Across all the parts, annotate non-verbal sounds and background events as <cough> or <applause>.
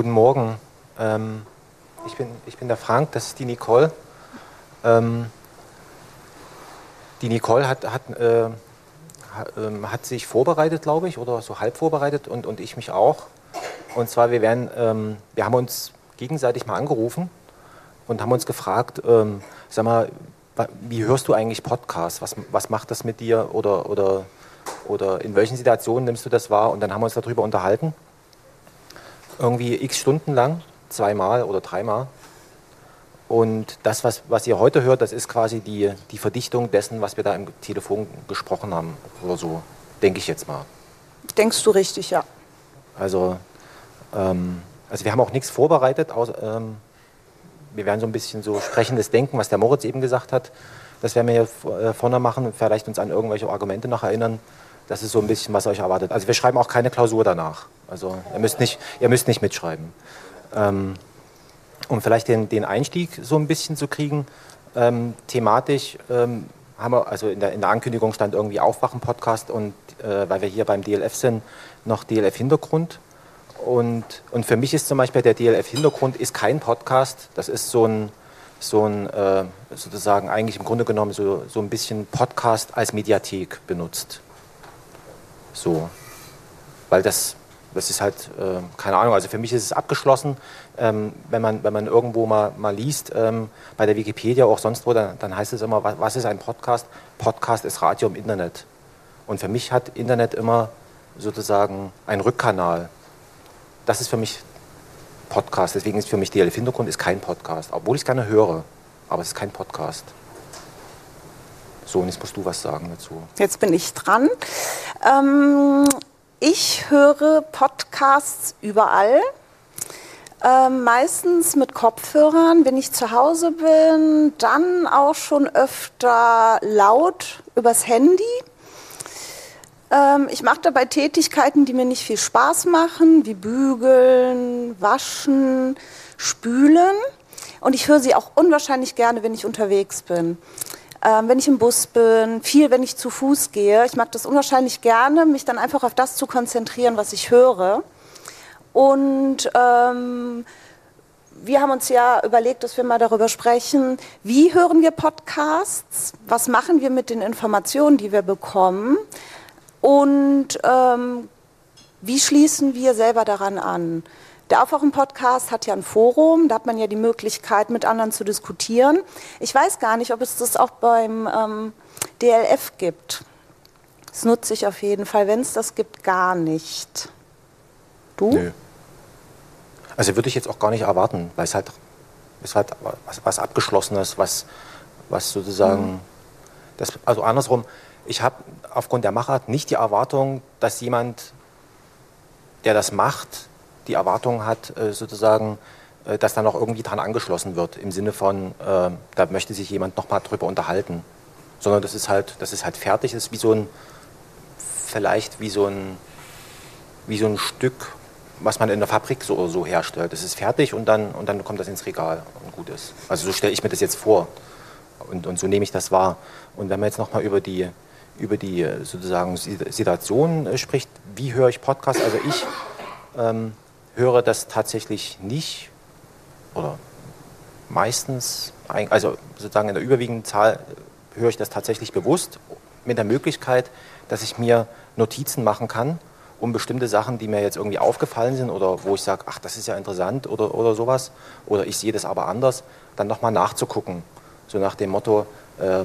Guten Morgen. Ähm, ich, bin, ich bin der Frank, das ist die Nicole. Ähm, die Nicole hat, hat, äh, ähm, hat sich vorbereitet, glaube ich, oder so halb vorbereitet und, und ich mich auch. Und zwar, wir, werden, ähm, wir haben uns gegenseitig mal angerufen und haben uns gefragt, ähm, sag mal, wie hörst du eigentlich Podcasts? Was, was macht das mit dir? Oder, oder, oder in welchen Situationen nimmst du das wahr? Und dann haben wir uns darüber unterhalten. Irgendwie x Stunden lang, zweimal oder dreimal. Und das, was, was ihr heute hört, das ist quasi die, die Verdichtung dessen, was wir da im Telefon gesprochen haben oder so, denke ich jetzt mal. Denkst du richtig, ja. Also, ähm, also wir haben auch nichts vorbereitet, außer, ähm, wir werden so ein bisschen so sprechendes Denken, was der Moritz eben gesagt hat, das werden wir hier äh, vorne machen und vielleicht uns an irgendwelche Argumente noch erinnern. Das ist so ein bisschen, was euch erwartet. Also wir schreiben auch keine Klausur danach. Also ihr müsst nicht, ihr müsst nicht mitschreiben. Ähm, um vielleicht den, den Einstieg so ein bisschen zu kriegen, ähm, thematisch ähm, haben wir, also in der, in der Ankündigung stand irgendwie Aufwachen-Podcast und äh, weil wir hier beim DLF sind, noch DLF-Hintergrund. Und, und für mich ist zum Beispiel der DLF-Hintergrund ist kein Podcast, das ist so ein, so ein äh, sozusagen eigentlich im Grunde genommen so, so ein bisschen Podcast als Mediathek benutzt. So. Weil das das ist halt, äh, keine Ahnung, also für mich ist es abgeschlossen. Ähm, wenn, man, wenn man irgendwo mal, mal liest, ähm, bei der Wikipedia auch sonst wo, dann, dann heißt es immer, was, was, ist ein Podcast? Podcast ist Radio im Internet. Und für mich hat Internet immer sozusagen einen Rückkanal. Das ist für mich Podcast. Deswegen ist für mich DLF Hintergrund ist kein Podcast. Obwohl ich es gerne höre, aber es ist kein Podcast. So, und musst du was sagen dazu. Jetzt bin ich dran. Ähm, ich höre Podcasts überall. Ähm, meistens mit Kopfhörern, wenn ich zu Hause bin, dann auch schon öfter laut übers Handy. Ähm, ich mache dabei Tätigkeiten, die mir nicht viel Spaß machen, wie bügeln, waschen, spülen. Und ich höre sie auch unwahrscheinlich gerne, wenn ich unterwegs bin ähm, wenn ich im Bus bin, viel, wenn ich zu Fuß gehe. Ich mag das unwahrscheinlich gerne, mich dann einfach auf das zu konzentrieren, was ich höre. Und ähm, wir haben uns ja überlegt, dass wir mal darüber sprechen, wie hören wir Podcasts, was machen wir mit den Informationen, die wir bekommen und ähm, wie schließen wir selber daran an. Der Aufwachen-Podcast hat ja ein Forum, da hat man ja die Möglichkeit, mit anderen zu diskutieren. Ich weiß gar nicht, ob es das auch beim ähm, DLF gibt. Das nutze ich auf jeden Fall. Wenn es das gibt, gar nicht. Du? Nö. Also würde ich jetzt auch gar nicht erwarten, weil es halt, es halt was, was Abgeschlossenes, was, was sozusagen, mhm. das, also andersrum, ich habe aufgrund der Machart nicht die Erwartung, dass jemand, der das macht, die Erwartung hat, äh, sozusagen, äh, dass da noch irgendwie dran angeschlossen wird, im Sinne von, äh, da möchte sich jemand noch mal drüber unterhalten. Sondern das ist halt, das ist halt fertig, das ist wie so ein, vielleicht wie so ein, wie so ein Stück, was man in der Fabrik so so herstellt. Das ist fertig und dann, und dann kommt das ins Regal und gut ist. Also so stelle ich mir das jetzt vor. Und, und so nehme ich das wahr. Und wenn man jetzt nochmal über die, über die sozusagen Situation spricht, wie höre ich Podcasts? Also ich ähm, höre das tatsächlich nicht oder meistens, also sozusagen in der überwiegenden Zahl höre ich das tatsächlich bewusst mit der Möglichkeit, dass ich mir Notizen machen kann, um bestimmte Sachen, die mir jetzt irgendwie aufgefallen sind oder wo ich sage, ach, das ist ja interessant oder, oder sowas, oder ich sehe das aber anders, dann nochmal nachzugucken. So nach dem Motto, äh,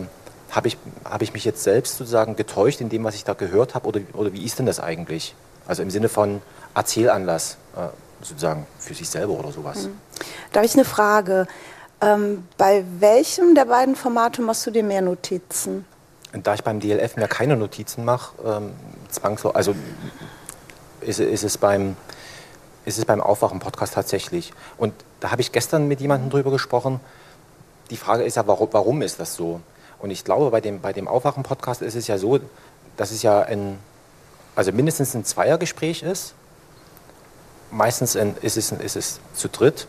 habe ich, hab ich mich jetzt selbst sozusagen getäuscht in dem, was ich da gehört habe oder, oder wie ist denn das eigentlich? Also im Sinne von Erzählanlass. Äh, sozusagen für sich selber oder sowas. Mhm. Da habe ich eine Frage. Ähm, bei welchem der beiden Formate machst du dir mehr Notizen? Und da ich beim DLF mir keine Notizen mache, ähm, also ist, ist, es beim, ist es beim Aufwachen-Podcast tatsächlich. Und da habe ich gestern mit jemandem drüber gesprochen. Die Frage ist ja, warum, warum ist das so? Und ich glaube, bei dem, bei dem Aufwachen-Podcast ist es ja so, dass es ja ein, also mindestens ein Zweiergespräch ist meistens ist, es, ist es zu dritt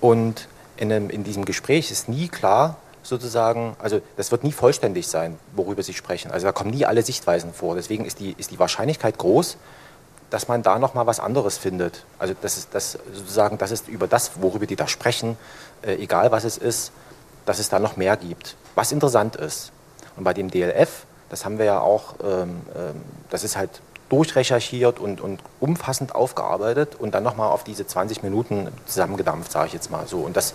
und in, einem, in diesem Gespräch ist nie klar, sozusagen, also das wird nie vollständig sein, worüber Sie sprechen. Also da kommen nie alle Sichtweisen vor. Deswegen ist die, ist die Wahrscheinlichkeit groß, dass man da noch mal was anderes findet. Also das ist das sozusagen, das ist über das, worüber die da sprechen, äh, egal was es ist, dass es da noch mehr gibt, was interessant ist. Und bei dem DLF, das haben wir ja auch, ähm, ähm, das ist halt durchrecherchiert und, und umfassend aufgearbeitet und dann nochmal auf diese 20 Minuten zusammengedampft, sage ich jetzt mal so. Und das,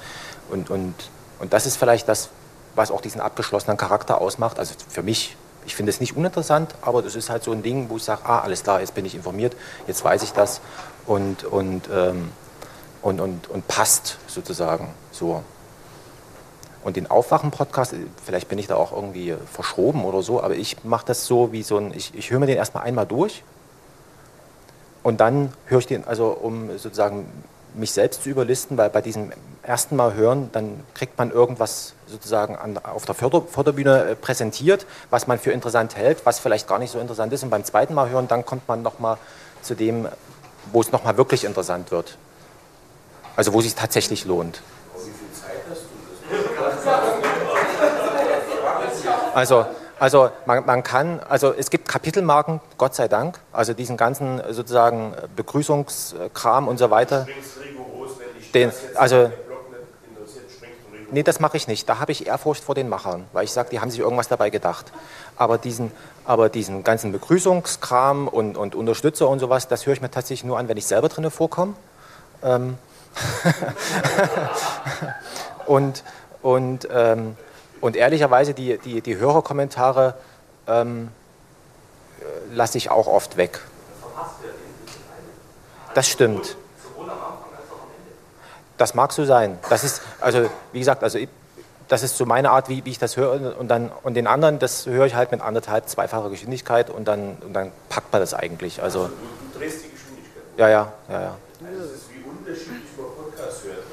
und, und, und das ist vielleicht das, was auch diesen abgeschlossenen Charakter ausmacht. Also für mich ich finde es nicht uninteressant, aber das ist halt so ein Ding, wo ich sage, ah, alles klar, jetzt bin ich informiert, jetzt weiß ich das und, und, ähm, und, und, und passt sozusagen so. Und den Aufwachen-Podcast, vielleicht bin ich da auch irgendwie verschoben oder so, aber ich mache das so wie so ein, ich, ich höre mir den erstmal einmal durch und dann höre ich den, also um sozusagen mich selbst zu überlisten, weil bei diesem ersten Mal hören, dann kriegt man irgendwas sozusagen an, auf der Förder, Förderbühne äh, präsentiert, was man für interessant hält, was vielleicht gar nicht so interessant ist. Und beim zweiten Mal hören, dann kommt man nochmal zu dem, wo es nochmal wirklich interessant wird. Also wo es sich tatsächlich lohnt. Wie viel Zeit hast du? Also also man, man, kann, also es gibt Kapitelmarken, Gott sei Dank, also diesen ganzen sozusagen Begrüßungskram und so weiter. Den, also nee, das mache ich nicht. Da habe ich Ehrfurcht vor den Machern, weil ich sage, die haben sich irgendwas dabei gedacht. Aber diesen, aber diesen ganzen Begrüßungskram und, und Unterstützer und sowas, das höre ich mir tatsächlich nur an, wenn ich selber drin vorkomme. Ähm <laughs> und und ähm, und ehrlicherweise, die, die, die Hörerkommentare ähm, lasse ich auch oft weg. Das stimmt. Das mag so sein. Das ist, also wie gesagt, also das ist so meine Art, wie, wie ich das höre. Und, dann, und den anderen, das höre ich halt mit anderthalb, zweifacher Geschwindigkeit und dann, und dann packt man das eigentlich. Also, also du, drehst die Geschwindigkeit? Ja, ja, ja, ja. Also es ist wie unterschiedlich man Podcast hört.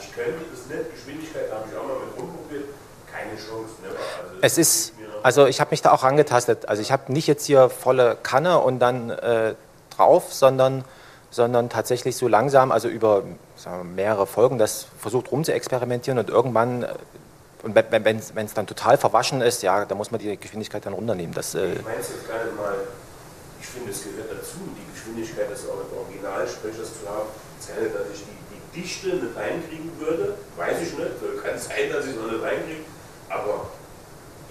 Ich könnte das nicht, Geschwindigkeit habe ich auch mal mit rumprobiert keine Chance. Ne? Also es ist, also ich habe mich da auch angetastet. Also ich habe nicht jetzt hier volle Kanne und dann äh, drauf, sondern, sondern tatsächlich so langsam, also über wir, mehrere Folgen, das versucht rum zu experimentieren und irgendwann, äh, und wenn es dann total verwaschen ist, ja, da muss man die Geschwindigkeit dann runternehmen. Das, äh ich meine es jetzt nicht mal, ich finde, es gehört dazu, die Geschwindigkeit des Originalsprechers zu haben. Es kann dass ich die, die Dichte nicht reinkriegen würde, weiß ich nicht, kann sein, dass ich es noch nicht reinkriege aber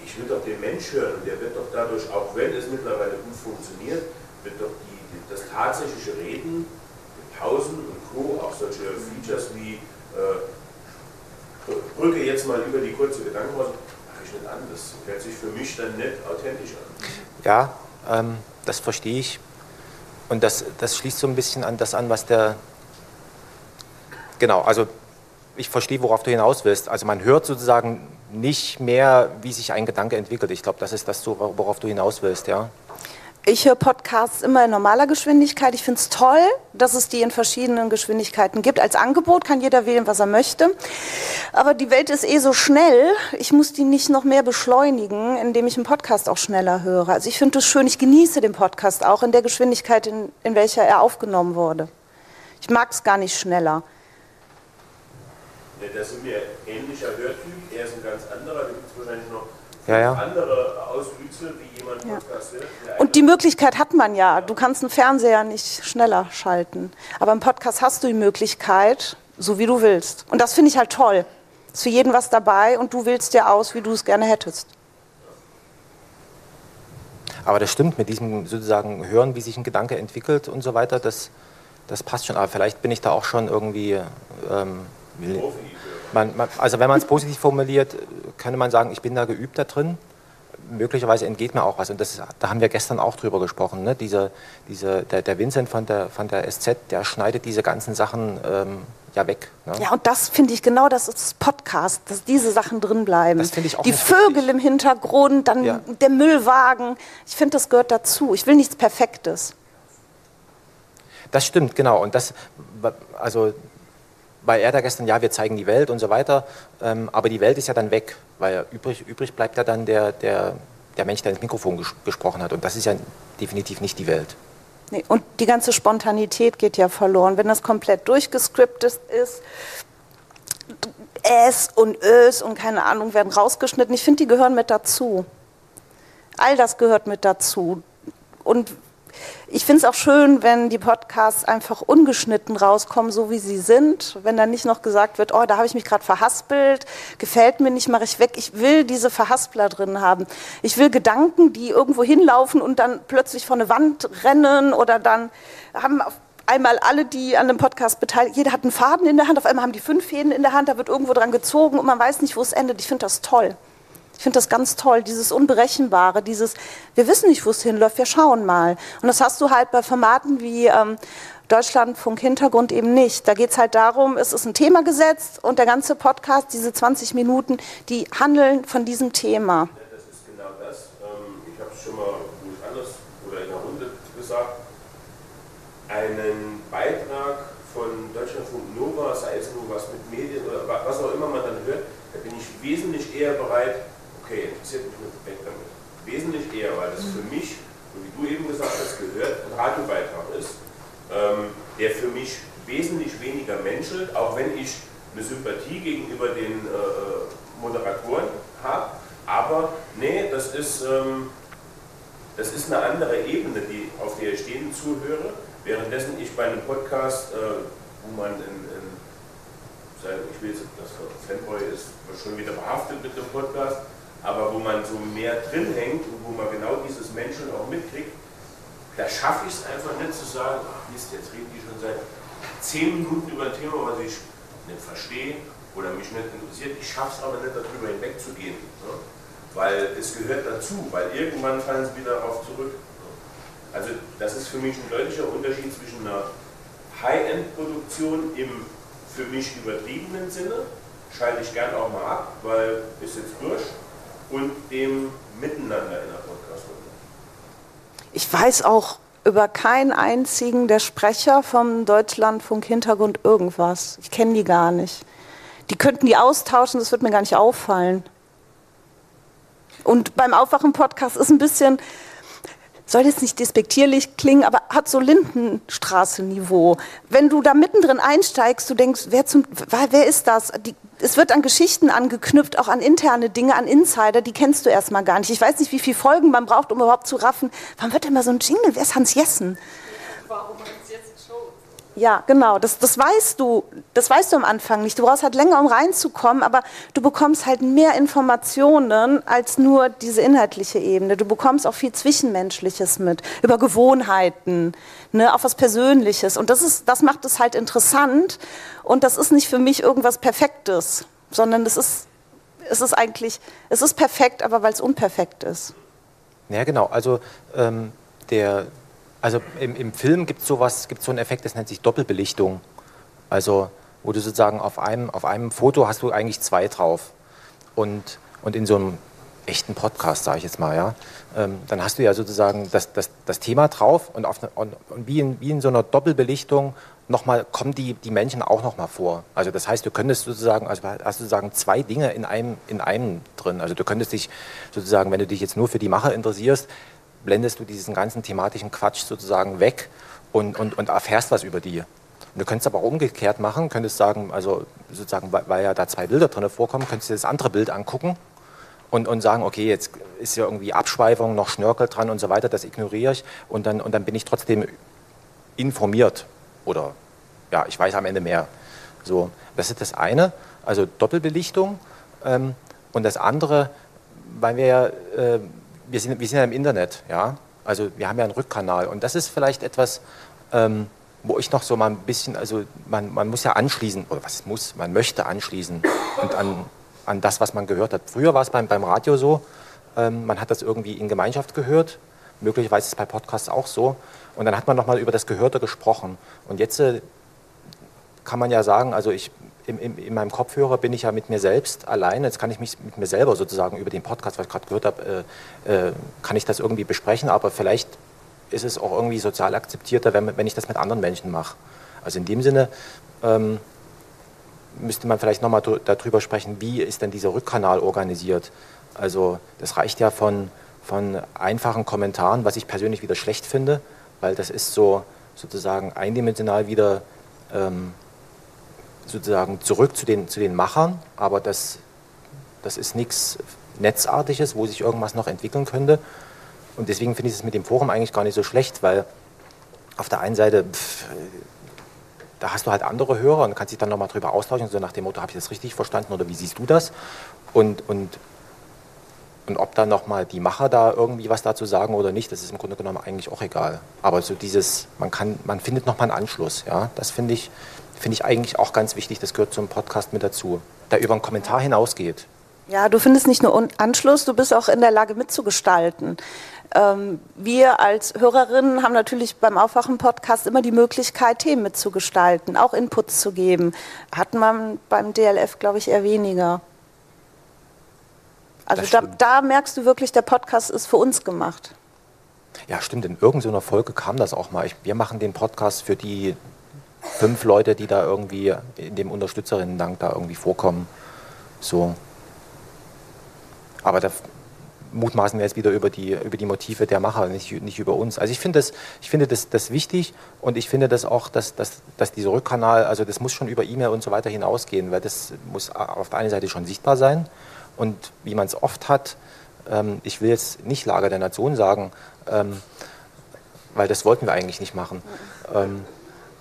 ich will doch den Mensch hören der wird doch dadurch, auch wenn es mittlerweile gut funktioniert, wird doch die, das tatsächliche Reden, Pausen und Co., auch solche Features wie äh, Brücke jetzt mal über die kurze Gedankenpause, mache ich nicht an. Das hört sich für mich dann nicht authentisch an. Ja, ähm, das verstehe ich. Und das, das schließt so ein bisschen an das an, was der. Genau, also ich verstehe, worauf du hinaus willst. Also man hört sozusagen nicht mehr, wie sich ein Gedanke entwickelt. Ich glaube, das ist das, worauf du hinaus willst, ja. Ich höre Podcasts immer in normaler Geschwindigkeit. Ich finde es toll, dass es die in verschiedenen Geschwindigkeiten gibt. Als Angebot kann jeder wählen, was er möchte. Aber die Welt ist eh so schnell. Ich muss die nicht noch mehr beschleunigen, indem ich einen Podcast auch schneller höre. Also ich finde es schön, ich genieße den Podcast auch in der Geschwindigkeit, in, in welcher er aufgenommen wurde. Ich mag es gar nicht schneller. Ja, das sind wir ähnlicher Hörtyp. Er ist ein ganz anderer. Da gibt es wahrscheinlich noch ja, ja. andere Auswüchse, wie jemand ja. Podcast hört. Und die Möglichkeit hat man ja. Du kannst einen Fernseher nicht schneller schalten. Aber im Podcast hast du die Möglichkeit, so wie du willst. Und das finde ich halt toll. Ist für jeden was dabei und du wählst dir aus, wie du es gerne hättest. Aber das stimmt mit diesem sozusagen Hören, wie sich ein Gedanke entwickelt und so weiter, das, das passt schon. Aber vielleicht bin ich da auch schon irgendwie ähm, man, man, also wenn man es positiv formuliert, könnte man sagen, ich bin da geübt da drin. Möglicherweise entgeht mir auch was. Und das, da haben wir gestern auch drüber gesprochen. Ne? Diese, diese, der, der Vincent von der, von der SZ, der schneidet diese ganzen Sachen ähm, ja weg. Ne? Ja, und das finde ich genau, das ist Podcast, dass diese Sachen drin bleiben. Das ich auch Die Vögel richtig. im Hintergrund, dann ja. der Müllwagen. Ich finde, das gehört dazu. Ich will nichts Perfektes. Das stimmt, genau. Und das, also er da gestern, ja, wir zeigen die Welt und so weiter, ähm, aber die Welt ist ja dann weg, weil übrig, übrig bleibt ja dann der, der, der Mensch, der ins Mikrofon ges gesprochen hat. Und das ist ja definitiv nicht die Welt. Nee, und die ganze Spontanität geht ja verloren. Wenn das komplett durchgescriptet ist, S und Ös und keine Ahnung werden rausgeschnitten. Ich finde, die gehören mit dazu. All das gehört mit dazu. Und ich finde es auch schön, wenn die Podcasts einfach ungeschnitten rauskommen, so wie sie sind. Wenn dann nicht noch gesagt wird, oh, da habe ich mich gerade verhaspelt, gefällt mir nicht, mache ich weg. Ich will diese Verhaspler drin haben. Ich will Gedanken, die irgendwo hinlaufen und dann plötzlich vor eine Wand rennen oder dann haben auf einmal alle, die an dem Podcast beteiligt, jeder hat einen Faden in der Hand, auf einmal haben die fünf Fäden in der Hand, da wird irgendwo dran gezogen und man weiß nicht, wo es endet. Ich finde das toll. Ich finde das ganz toll, dieses Unberechenbare, dieses, wir wissen nicht, wo es hinläuft, wir schauen mal. Und das hast du halt bei Formaten wie ähm, Deutschlandfunk Hintergrund eben nicht. Da geht es halt darum, es ist ein Thema gesetzt und der ganze Podcast, diese 20 Minuten, die handeln von diesem Thema. Das ist genau das. Ähm, ich habe es schon mal anders oder in der Runde gesagt. Einen Beitrag von Deutschlandfunk Nova, sei es nur was mit Medien oder was auch immer man dann hört, da bin ich wesentlich eher bereit, okay, interessiert mich nur weg damit. Wesentlich eher, weil das für mich, wie du eben gesagt hast, gehört, ein Radiobeitrag ist, ähm, der für mich wesentlich weniger menschelt, auch wenn ich eine Sympathie gegenüber den äh, äh, Moderatoren habe. Aber nee, das ist, ähm, das ist eine andere Ebene, die, auf der ich denen zuhöre, währenddessen ich bei einem Podcast, äh, wo man in, in ich will jetzt, das Fanboy ist schon wieder behaftet mit dem Podcast, aber wo man so mehr drin hängt und wo man genau dieses Menschen auch mitkriegt, da schaffe ich es einfach nicht zu sagen, ach Mist, jetzt reden die schon seit zehn Minuten über ein Thema, was ich nicht verstehe oder mich nicht interessiert. Ich schaffe es aber nicht, darüber hinwegzugehen. Ne? Weil es gehört dazu, weil irgendwann fallen sie wieder darauf zurück. Ne? Also das ist für mich ein deutlicher Unterschied zwischen einer High-End-Produktion im für mich übertriebenen Sinne, schalte ich gern auch mal ab, weil ist jetzt durch und dem Miteinander in der Podcast-Runde. Ich weiß auch über keinen einzigen der Sprecher vom Deutschlandfunk Hintergrund irgendwas. Ich kenne die gar nicht. Die könnten die austauschen, das wird mir gar nicht auffallen. Und beim Aufwachen-Podcast ist ein bisschen, soll jetzt nicht despektierlich klingen, aber hat so Lindenstraße-Niveau. Wenn du da mittendrin einsteigst, du denkst, wer, zum, wer ist das? Die, es wird an Geschichten angeknüpft, auch an interne Dinge, an Insider, die kennst du erstmal gar nicht. Ich weiß nicht, wie viele Folgen man braucht, um überhaupt zu raffen. Wann wird denn mal so ein Jingle? Wer ist Hans Jessen? Warum? Ja, genau, das, das weißt du, das weißt du am Anfang nicht. Du brauchst halt länger, um reinzukommen, aber du bekommst halt mehr Informationen als nur diese inhaltliche Ebene. Du bekommst auch viel Zwischenmenschliches mit, über Gewohnheiten, ne, auch was Persönliches. Und das, ist, das macht es halt interessant. Und das ist nicht für mich irgendwas Perfektes, sondern das ist, es ist eigentlich, es ist perfekt, aber weil es unperfekt ist. Ja, genau. Also ähm, der also im, im Film gibt es sowas, gibt so einen Effekt, das nennt sich Doppelbelichtung. Also wo du sozusagen auf einem, auf einem Foto hast du eigentlich zwei drauf. Und, und in so einem echten Podcast, sage ich jetzt mal, ja, ähm, dann hast du ja sozusagen das, das, das Thema drauf und, auf, und, und wie, in, wie in so einer Doppelbelichtung nochmal kommen die, die Menschen auch nochmal vor. Also das heißt, du könntest sozusagen, also hast sozusagen zwei Dinge in einem, in einem drin. Also du könntest dich sozusagen, wenn du dich jetzt nur für die Macher interessierst, blendest du diesen ganzen thematischen Quatsch sozusagen weg und, und, und erfährst was über die. Und du könntest aber auch umgekehrt machen, könntest sagen, also sozusagen, weil, weil ja da zwei Bilder drin vorkommen, könntest du das andere Bild angucken und, und sagen, okay, jetzt ist ja irgendwie Abschweifung, noch Schnörkel dran und so weiter, das ignoriere ich und dann, und dann bin ich trotzdem informiert oder ja, ich weiß am Ende mehr. So, das ist das eine, also Doppelbelichtung ähm, und das andere, weil wir ja äh, wir sind, wir sind ja im Internet, ja. Also wir haben ja einen Rückkanal und das ist vielleicht etwas, ähm, wo ich noch so mal ein bisschen, also man, man muss ja anschließen, oder was muss, man möchte anschließen und an, an das, was man gehört hat. Früher war es beim, beim Radio so, ähm, man hat das irgendwie in Gemeinschaft gehört, möglicherweise ist es bei Podcasts auch so und dann hat man nochmal über das Gehörte gesprochen und jetzt äh, kann man ja sagen, also ich in, in, in, meinem Kopfhörer bin ich ja mit mir selbst allein. Jetzt kann ich mich mit mir selber sozusagen über den Podcast, was ich gerade gehört habe, äh, äh, kann ich das irgendwie besprechen. Aber vielleicht ist es auch irgendwie sozial akzeptierter, wenn, wenn ich das mit anderen Menschen mache. Also in dem Sinne ähm, müsste man vielleicht nochmal darüber sprechen, wie ist denn dieser Rückkanal organisiert. Also das reicht ja von, von einfachen Kommentaren, was ich persönlich wieder schlecht finde, weil das ist so sozusagen eindimensional wieder ähm, sozusagen zurück zu den, zu den Machern, aber das, das ist nichts Netzartiges, wo sich irgendwas noch entwickeln könnte. Und deswegen finde ich es mit dem Forum eigentlich gar nicht so schlecht, weil auf der einen Seite, pff, da hast du halt andere Hörer und kannst dich dann nochmal drüber austauschen, so nach dem Motto, habe ich das richtig verstanden oder wie siehst du das? Und, und, und ob dann nochmal die Macher da irgendwie was dazu sagen oder nicht, das ist im Grunde genommen eigentlich auch egal. Aber so dieses, man kann, man findet nochmal einen Anschluss, ja, das finde ich, finde ich eigentlich auch ganz wichtig, das gehört zum Podcast mit dazu, der über einen Kommentar hinausgeht. Ja, du findest nicht nur Anschluss, du bist auch in der Lage mitzugestalten. Ähm, wir als Hörerinnen haben natürlich beim Aufwachen-Podcast immer die Möglichkeit, Themen mitzugestalten, auch Inputs zu geben. Hat man beim DLF, glaube ich, eher weniger. Also da, da, merkst du wirklich, der Podcast ist für uns gemacht. Ja, stimmt. In irgendeiner Folge kam das auch mal. Ich, wir machen den Podcast für die fünf Leute, die da irgendwie in dem Unterstützerinnen-Dank da irgendwie vorkommen. So. Aber da mutmaßen wir jetzt wieder über die, über die Motive der Macher, nicht, nicht über uns. Also ich finde das, ich das, das wichtig und ich finde das auch, dass, dass, dass dieser Rückkanal, also das muss schon über E-Mail und so weiter hinausgehen, weil das muss auf der einen Seite schon sichtbar sein und wie man es oft hat, ähm, ich will jetzt nicht Lager der Nation sagen, ähm, weil das wollten wir eigentlich nicht machen. Ähm,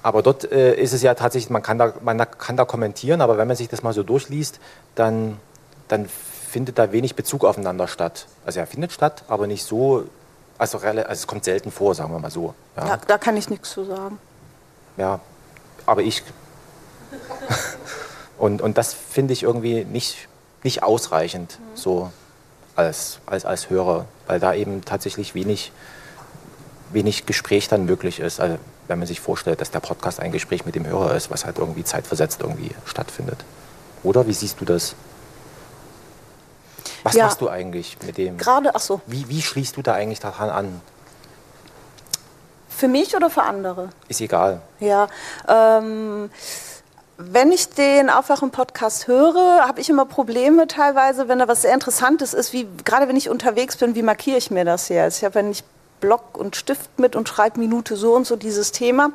aber dort äh, ist es ja tatsächlich, man kann, da, man kann da kommentieren, aber wenn man sich das mal so durchliest, dann, dann findet da wenig Bezug aufeinander statt. Also er findet statt, aber nicht so, also, also es kommt selten vor, sagen wir mal so. Ja. Da, da kann ich nichts zu sagen. Ja, aber ich. <laughs> und, und das finde ich irgendwie nicht, nicht ausreichend, mhm. so als, als, als Hörer, weil da eben tatsächlich wenig, wenig Gespräch dann möglich ist. Also wenn man sich vorstellt, dass der Podcast ein Gespräch mit dem Hörer ist, was halt irgendwie zeitversetzt irgendwie stattfindet. Oder wie siehst du das? Was ja. machst du eigentlich mit dem? Gerade, ach so. Wie, wie schließt du da eigentlich daran an? Für mich oder für andere? Ist egal. Ja. Ähm, wenn ich den Aufwachen-Podcast höre, habe ich immer Probleme teilweise, wenn da was sehr Interessantes ist, wie gerade wenn ich unterwegs bin, wie markiere ich mir das jetzt? Ich habe ja nicht Block und Stift mit und schreibe Minute so und so dieses Thema.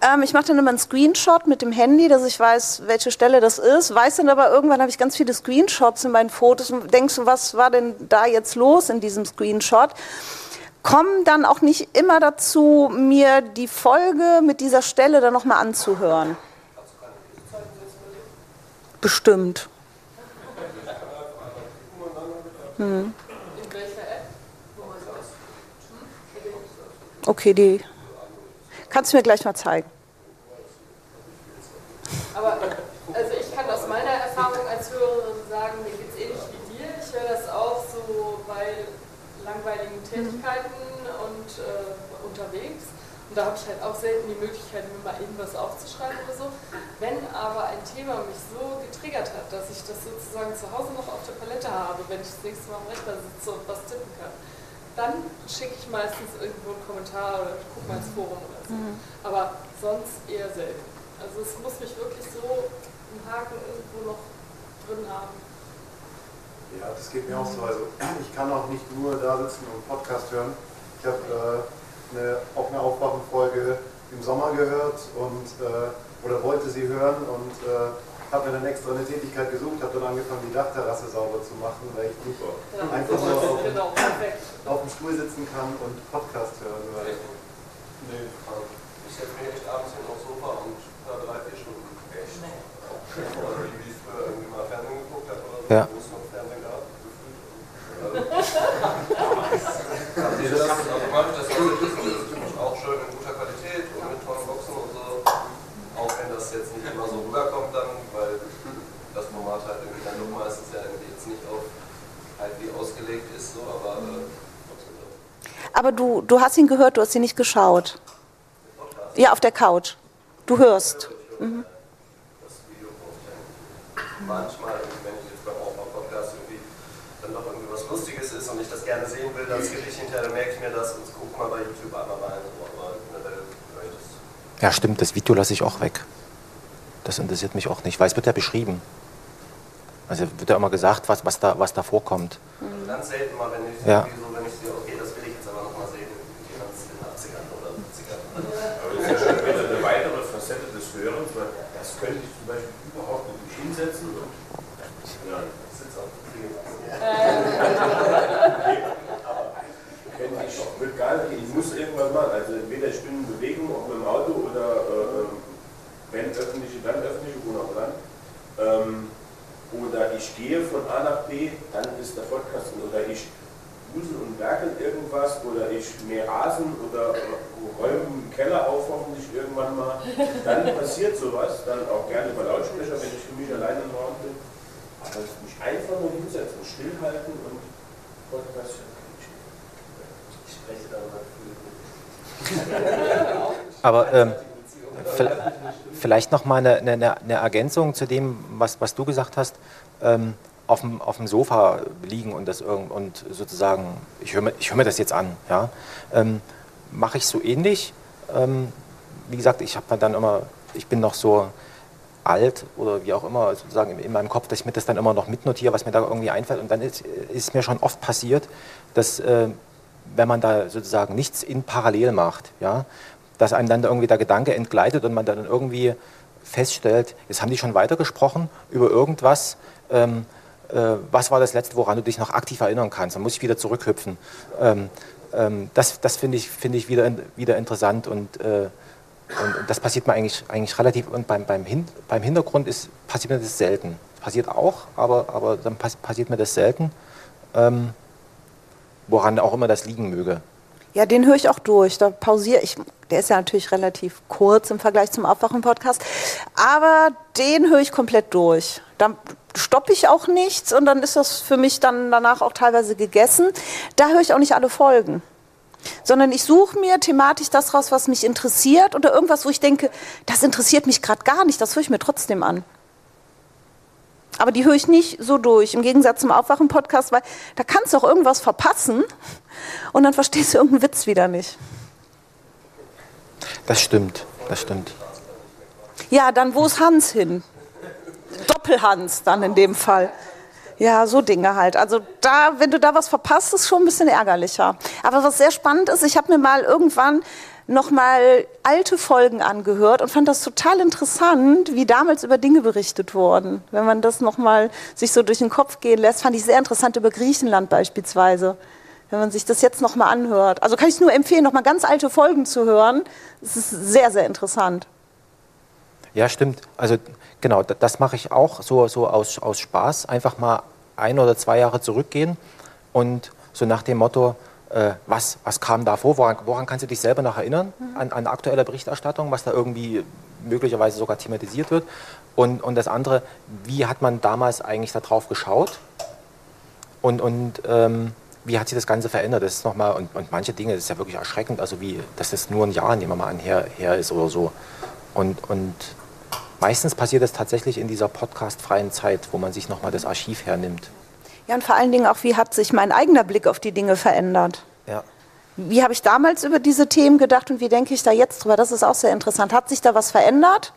Ähm, ich mache dann immer einen Screenshot mit dem Handy, dass ich weiß, welche Stelle das ist. Weiß dann aber irgendwann habe ich ganz viele Screenshots in meinen Fotos und denkst du, was war denn da jetzt los in diesem Screenshot? Kommen dann auch nicht immer dazu, mir die Folge mit dieser Stelle dann nochmal anzuhören. Bestimmt. Hm. Okay, die kannst du mir gleich mal zeigen. Aber also ich kann aus meiner Erfahrung als Hörerin sagen, mir geht es ähnlich wie dir. Ich höre das auch so bei langweiligen Tätigkeiten und äh, unterwegs. Und da habe ich halt auch selten die Möglichkeit, mir mal irgendwas aufzuschreiben oder so. Wenn aber ein Thema mich so getriggert hat, dass ich das sozusagen zu Hause noch auf der Palette habe, wenn ich das nächste Mal am Rechner sitze und was tippen kann, dann schicke ich meistens irgendwo einen Kommentar oder gucke mal ins Forum oder so. Mhm. Aber sonst eher selten. Also es muss mich wirklich so einen Haken irgendwo noch drin haben. Ja, das geht mir auch so. Also <clears throat> ich kann auch nicht nur da sitzen und Podcast hören. Ich habe äh, eine, auch eine Aufwachenfolge im Sommer gehört und äh, oder wollte sie hören und äh, habe mir dann extra eine Tätigkeit gesucht, habe dann angefangen, die Dachterrasse sauber zu machen, weil ich nicht ja, einfach nur auf, genau, auf, dem Stuhl sitzen kann und Podcast hören. Weil nee, ich setze mich echt abends aufs Sofa und höre drei, vier Stunden. Echt? Oder wie ich früher irgendwie mal Fernsehen geguckt habe oder so, ja. wo es noch Fernsehen gab, gefühlt. das, automatisch, das ist auch schön in guter Qualität und mit tollen Boxen und so. Auch wenn das jetzt nicht immer so rüberkommt dann, das Format halt irgendwie dann doch meistens ja irgendwie jetzt nicht auf halt wie ausgelegt ist, so, aber äh, Aber du, du hast ihn gehört, du hast ihn nicht geschaut. Ja, auf der Couch. Du hörst. Mhm. Manchmal, wenn ich jetzt beim Aufbau-Podcast irgendwie dann noch irgendwie was Lustiges ist und ich das gerne sehen will, dann skippe ich hinterher, dann merke ich mir das und gucke mal bei YouTube einmal rein. Ja, stimmt, das Video lasse ich auch weg. Das interessiert mich auch nicht, weil es wird ja beschrieben. Also wird ja immer gesagt, was, was, da, was da vorkommt. Also ganz selten mal, wenn ich, ja. so, wenn ich sehe, okay, das will ich jetzt aber nochmal sehen, in den 80ern oder 70ern. Aber das ist ja schon wieder eine weitere Facette des Hörens, weil das könnte ich zum Beispiel überhaupt nicht hinsetzen und ja, <laughs> ich sitze auf dem ja, ich muss irgendwas machen. Also entweder ich bin in Bewegung, ob mit dem Auto oder äh, wenn öffentliche, dann öffentliche, wo noch dran. Ähm, oder ich gehe von A nach B, dann ist der Podcast oder ich wusel und werkel irgendwas oder ich mehr Rasen oder räume einen Keller auf, hoffentlich irgendwann mal. Dann passiert sowas, dann auch gerne über Lautsprecher, wenn ich für mich alleine im Raum bin. Aber mich einfach nur hinsetzen, stillhalten und Podcast. Ich spreche darüber <laughs> Aber ähm, vielleicht noch mal eine, eine, eine, Ergänzung zu dem, was, was du gesagt hast. Ähm, auf dem, auf dem Sofa liegen und das und sozusagen, ich höre mir, hör mir das jetzt an, ja, ähm, mache ich so ähnlich. Ähm, wie gesagt, ich habe dann immer, ich bin noch so alt oder wie auch immer, sozusagen in, in, meinem Kopf, dass ich mir das dann immer noch mitnotiere, was mir da irgendwie einfällt. Und dann ist, ist mir schon oft passiert, dass äh, wenn man da sozusagen nichts in parallel macht, ja, dass einem dann irgendwie der Gedanke entgleitet und man dann irgendwie feststellt, jetzt haben die schon weitergesprochen über irgendwas, ähm, äh, was war das Letzte, woran du dich noch aktiv erinnern kannst, dann muss ich wieder zurückhüpfen. Ähm, ähm, das das finde ich, find ich wieder, wieder interessant und, äh, und, das passiert mir eigentlich, eigentlich relativ, und beim, beim, Hin, beim Hintergrund ist, passiert mir das selten. Passiert auch, aber, aber dann pass, passiert mir das selten, ähm, woran auch immer das liegen möge. Ja, den höre ich auch durch. Da pausiere ich. Der ist ja natürlich relativ kurz im Vergleich zum Aufwachen-Podcast. Aber den höre ich komplett durch. Da stoppe ich auch nichts und dann ist das für mich dann danach auch teilweise gegessen. Da höre ich auch nicht alle Folgen. Sondern ich suche mir thematisch das raus, was mich interessiert oder irgendwas, wo ich denke, das interessiert mich gerade gar nicht, das höre ich mir trotzdem an. Aber die höre ich nicht so durch, im Gegensatz zum Aufwachen-Podcast, weil da kannst du auch irgendwas verpassen und dann verstehst du irgendeinen Witz wieder nicht. Das stimmt, das stimmt. Ja, dann wo ist Hans hin? Doppelhans dann in dem Fall. Ja, so Dinge halt. Also da, wenn du da was verpasst, ist schon ein bisschen ärgerlicher. Aber was sehr spannend ist, ich habe mir mal irgendwann nochmal alte Folgen angehört und fand das total interessant, wie damals über Dinge berichtet wurden. Wenn man das nochmal sich so durch den Kopf gehen lässt, fand ich sehr interessant über Griechenland beispielsweise. Wenn man sich das jetzt nochmal anhört. Also kann ich nur empfehlen, nochmal ganz alte Folgen zu hören. Es ist sehr, sehr interessant. Ja, stimmt. Also genau, das mache ich auch so, so aus, aus Spaß. Einfach mal ein oder zwei Jahre zurückgehen und so nach dem Motto, äh, was, was kam da vor, woran, woran, kannst du dich selber noch erinnern, mhm. an, an aktuelle Berichterstattung, was da irgendwie möglicherweise sogar thematisiert wird. Und, und das andere, wie hat man damals eigentlich darauf geschaut und, und ähm, wie hat sich das Ganze verändert? Das ist noch mal, und, und manche Dinge, das ist ja wirklich erschreckend, also wie, dass das nur ein Jahr, nehmen wir mal an, her, her ist oder so. Und, und meistens passiert das tatsächlich in dieser podcastfreien Zeit, wo man sich nochmal das Archiv hernimmt. Ja, und vor allen Dingen auch, wie hat sich mein eigener Blick auf die Dinge verändert? Ja. Wie habe ich damals über diese Themen gedacht und wie denke ich da jetzt drüber? Das ist auch sehr interessant. Hat sich da was verändert?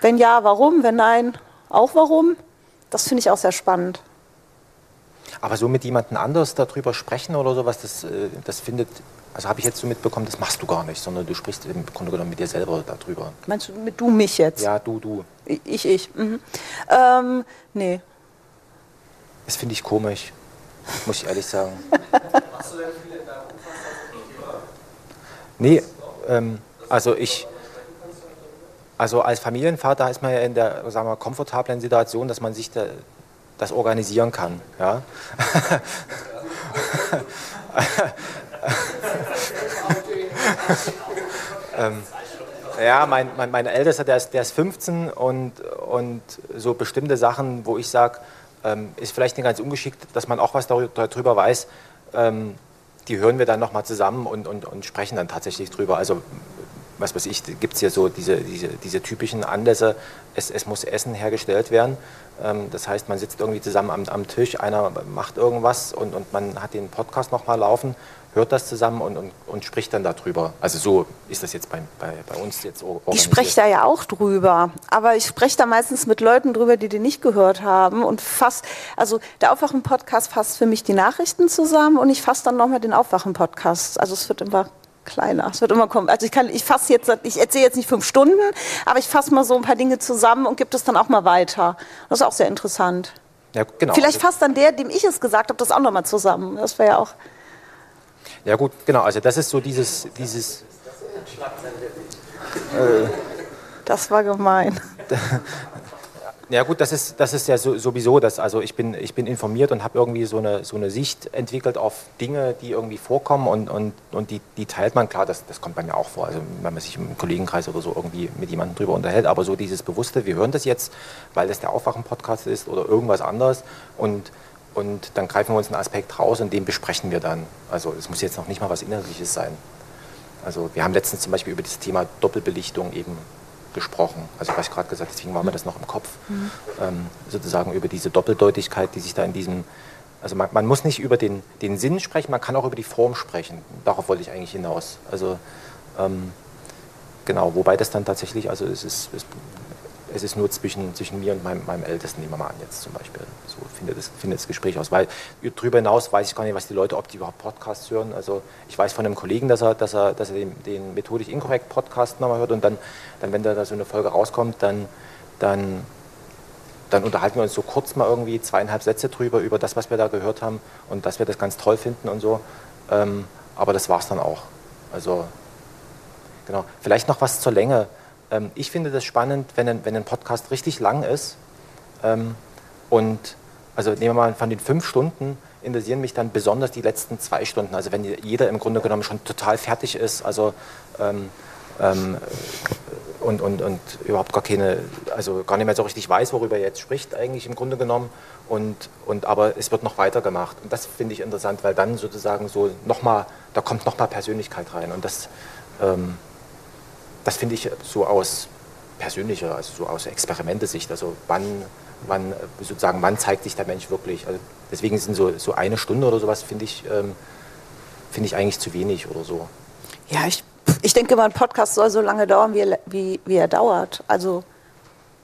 Wenn ja, warum? Wenn nein, auch warum? Das finde ich auch sehr spannend. Aber so mit jemandem anders darüber sprechen oder sowas, das, äh, das findet, also habe ich jetzt so mitbekommen, das machst du gar nicht, sondern du sprichst im Grunde genommen mit dir selber darüber. Meinst du mit du mich jetzt? Ja, du, du. Ich, ich. Mhm. Ähm, nee. Das finde ich komisch, muss ich ehrlich sagen. <laughs> Machst du denn viel in deinem Nee, ähm, also ich, also als Familienvater ist man ja in der sagen wir, komfortablen Situation, dass man sich da, das organisieren kann. Ja? ähm, ja, mein, mein, mein Ältester, der ist, der ist 15 und, und so bestimmte Sachen, wo ich sage, ähm, ist vielleicht nicht ganz ungeschickt, dass man auch was darüber weiß. Ähm, die hören wir dann nochmal zusammen und, und, und sprechen dann tatsächlich drüber. Also, was weiß ich, gibt es hier so diese, diese, diese typischen Anlässe, es, es muss Essen hergestellt werden. Ähm, das heißt, man sitzt irgendwie zusammen am, am Tisch, einer macht irgendwas und, und man hat den Podcast nochmal laufen hört das zusammen und, und, und, spricht dann darüber. Also so ist das jetzt bei, bei, bei uns jetzt. Ich spreche da ja auch drüber, aber ich spreche da meistens mit Leuten drüber, die den nicht gehört haben und fast, also der Aufwachen-Podcast fasst für mich die Nachrichten zusammen und ich fasse dann nochmal den Aufwachen-Podcast. Also es wird immer kleiner. Es wird immer kommen. Also ich kann, ich fasse jetzt, ich erzähle jetzt nicht fünf Stunden, aber ich fasse mal so ein paar Dinge zusammen und gebe das dann auch mal weiter. Das ist auch sehr interessant. Ja, genau. Vielleicht fasst dann der, dem ich es gesagt habe, das auch nochmal zusammen. Das wäre ja auch. Ja gut, genau, also das ist so dieses, dieses das war gemein. <laughs> Ja gut, das ist, das ist ja so, sowieso das. Also ich bin, ich bin informiert und habe irgendwie so eine, so eine Sicht entwickelt auf Dinge, die irgendwie vorkommen und, und, und die, die teilt man. Klar, das, das kommt bei mir auch vor. Also wenn man sich im Kollegenkreis oder so irgendwie mit jemandem drüber unterhält. Aber so dieses Bewusste, wir hören das jetzt, weil das der Aufwachen-Podcast ist oder irgendwas anderes. Und, und dann greifen wir uns einen Aspekt raus und den besprechen wir dann. Also es muss jetzt noch nicht mal was Inhaltliches sein. Also wir haben letztens zum Beispiel über das Thema Doppelbelichtung eben gesprochen. Also was ich gerade gesagt, deswegen war mir das noch im Kopf. Mhm. Ähm, sozusagen über diese Doppeldeutigkeit, die sich da in diesem, also man, man, muss nicht über den, den Sinn sprechen, man kann auch über die Form sprechen. Darauf wollte ich eigentlich hinaus. Also ähm, genau, wobei das dann tatsächlich, also es ist, es es ist nur zwischen, zwischen mir und meinem, meinem Ältesten, nehmen wir mal an jetzt zum Beispiel. So findet das, findet das Gespräch aus. Weil darüber hinaus weiß ich gar nicht, was die Leute, ob die überhaupt Podcasts hören. Also ich weiß von einem Kollegen, dass er, dass er, dass er den, den methodisch inkorrekt Podcast nochmal hört und dann, dann wenn da so eine Folge rauskommt, dann, dann, dann unterhalten wir uns so kurz mal irgendwie zweieinhalb Sätze drüber, über das, was wir da gehört haben und dass wir das ganz toll finden und so. Ähm, aber das war es dann auch. Also genau. Vielleicht noch was zur Länge. Ähm, ich finde das spannend, wenn ein, wenn ein Podcast richtig lang ist. Ähm, und also nehmen wir mal von den fünf Stunden, interessieren mich dann besonders die letzten zwei Stunden. Also wenn jeder im Grunde genommen schon total fertig ist, also ähm, ähm, und, und, und überhaupt gar keine, also gar nicht mehr so richtig weiß, worüber er jetzt spricht, eigentlich im Grunde genommen. Und, und aber es wird noch weitergemacht. Und das finde ich interessant, weil dann sozusagen so nochmal, da kommt nochmal Persönlichkeit rein. Und das ähm, das finde ich so aus persönlicher, also so aus Experimentesicht. Also wann, wann sozusagen, wann zeigt sich der Mensch wirklich? Also deswegen sind so, so eine Stunde oder sowas, finde ich, ähm, finde ich eigentlich zu wenig oder so. Ja, ich, ich denke mal, ein Podcast soll so lange dauern, wie er, wie, wie er dauert. Also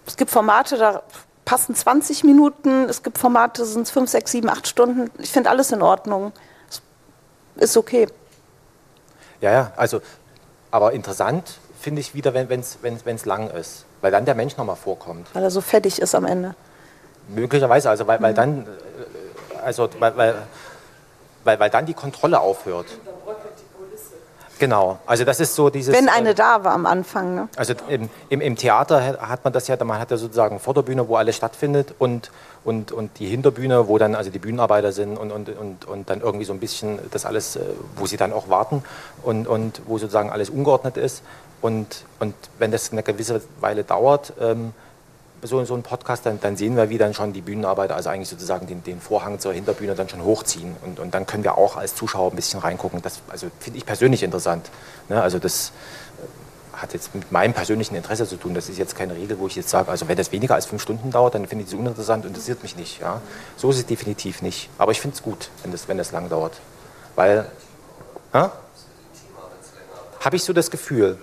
es gibt Formate, da passen 20 Minuten, es gibt Formate, da sind es 5, 6, 7, 8 Stunden. Ich finde alles in Ordnung. Ist okay. Ja, ja, also, aber interessant finde ich wieder, wenn es wenn's, lang ist. Weil dann der Mensch nochmal vorkommt. Weil er so fettig ist am Ende. Möglicherweise, also weil, weil mhm. dann, äh, also weil, weil, weil, weil dann die Kontrolle aufhört. Genau, also das ist so dieses. Wenn eine äh, da war am Anfang. Ne? Also im, im, im, Theater hat man das ja, man hat ja sozusagen Vorderbühne, wo alles stattfindet und, und, und die Hinterbühne, wo dann also die Bühnenarbeiter sind und, und, und, und dann irgendwie so ein bisschen das alles, äh, wo sie dann auch warten und, und wo sozusagen alles ungeordnet ist. Und, und wenn das eine gewisse Weile dauert, ähm, so, so ein Podcast, dann, dann, sehen wir, wie dann schon die Bühnenarbeiter, also eigentlich sozusagen den, den Vorhang zur Hinterbühne dann schon hochziehen. Und, und, dann können wir auch als Zuschauer ein bisschen reingucken. Das also finde ich persönlich interessant. Ne? Also das äh, hat jetzt mit meinem persönlichen Interesse zu tun. Das ist jetzt keine Regel, wo ich jetzt sage, also wenn das weniger als fünf Stunden dauert, dann finde ich es uninteressant, interessiert mich nicht. Ja? So ist es definitiv nicht. Aber ich finde es gut, wenn das, wenn das lang dauert. Weil, habe ich so das Gefühl.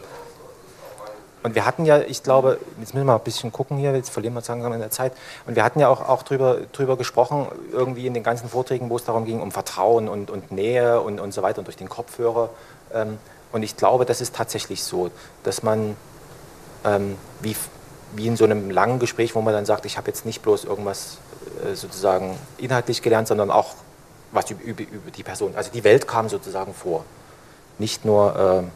Und wir hatten ja, ich glaube, jetzt müssen wir mal ein bisschen gucken hier, jetzt verlieren wir langsam in der Zeit. Und wir hatten ja auch, auch drüber, drüber gesprochen, irgendwie in den ganzen Vorträgen, wo es darum ging, um Vertrauen und, und Nähe und, und so weiter und durch den Kopfhörer. Ähm, und ich glaube, das ist tatsächlich so, dass man ähm, wie, wie in so einem langen Gespräch, wo man dann sagt, ich habe jetzt nicht bloß irgendwas äh, sozusagen inhaltlich gelernt, sondern auch was über, über, über, die Person. Also die Welt kam sozusagen vor, nicht nur äh,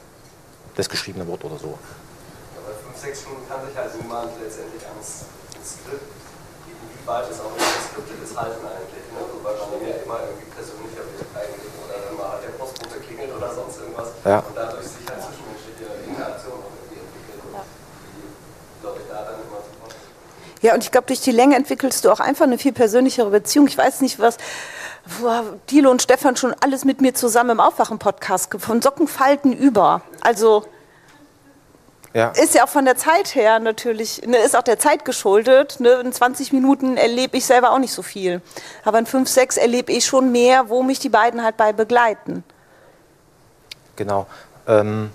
das geschriebene Wort oder so sechs Stunden kann sich halt niemand letztendlich ans Skript, wie weit ist auch ein geskriptetes Halten eigentlich, ne? weil man ja immer irgendwie persönlicher wird eigentlich oder dann mal hat der Postbote klingelt oder sonst irgendwas ja. und dadurch sich halt zwischenmenschliche Interaktion auch irgendwie entwickelt und die, glaube ich, da dann immer sofort. Ja, und ich glaube, durch die Länge entwickelst du auch einfach eine viel persönlichere Beziehung. Ich weiß nicht, was Dilo und Stefan schon alles mit mir zusammen im Aufwachen-Podcast von Sockenfalten über. Also ja. Ist ja auch von der Zeit her natürlich, ne, ist auch der Zeit geschuldet. Ne, in 20 Minuten erlebe ich selber auch nicht so viel. Aber in 5, 6 erlebe ich schon mehr, wo mich die beiden halt bei begleiten. Genau. Ähm,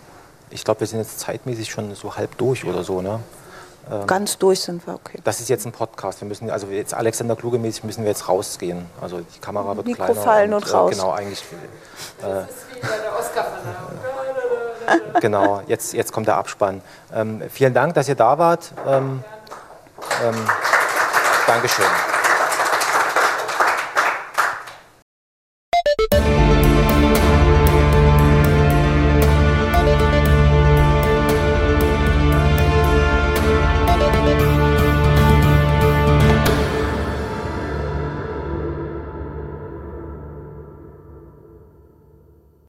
ich glaube, wir sind jetzt zeitmäßig schon so halb durch oder so, ne? Ähm, Ganz durch sind wir, okay. Das ist jetzt ein Podcast. Wir müssen, also jetzt Alexander Kluge mäßig müssen wir jetzt rausgehen. Also die Kamera wird Mikro kleiner. fallen und, und raus. Äh, genau, eigentlich. Äh, das ist wie bei der Oscar-Verleihung genau, jetzt, jetzt kommt der Abspann. Ähm, vielen Dank, dass ihr da wart. Ähm, ähm, Dankeschön.